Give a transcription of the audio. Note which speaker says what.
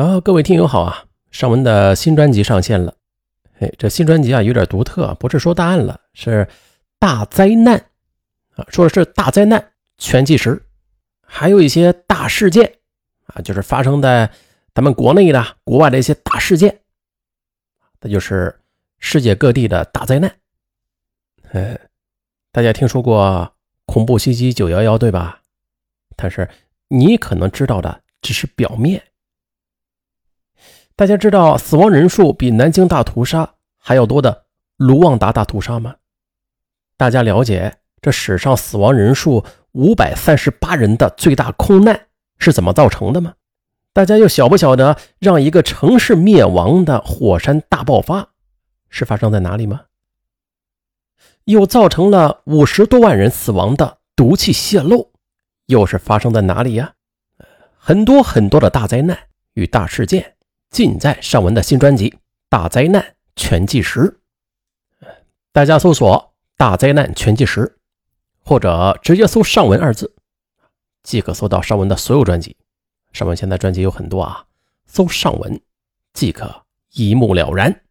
Speaker 1: 啊，各位听友好啊！尚文的新专辑上线了。哎，这新专辑啊有点独特，不是说大案了，是大灾难啊，说的是大灾难全纪实，还有一些大事件啊，就是发生在咱们国内的、国外的一些大事件，那就是世界各地的大灾难。呃，大家听说过恐怖袭击九幺幺对吧？但是你可能知道的只是表面。大家知道死亡人数比南京大屠杀还要多的卢旺达大屠杀吗？大家了解这史上死亡人数五百三十八人的最大空难是怎么造成的吗？大家又晓不晓得让一个城市灭亡的火山大爆发是发生在哪里吗？又造成了五十多万人死亡的毒气泄漏又是发生在哪里呀？很多很多的大灾难与大事件。尽在尚文的新专辑《大灾难全纪实》，大家搜索“大灾难全纪实”，或者直接搜“尚文”二字，即可搜到尚文的所有专辑。尚文现在专辑有很多啊，搜“尚文”即可一目了然。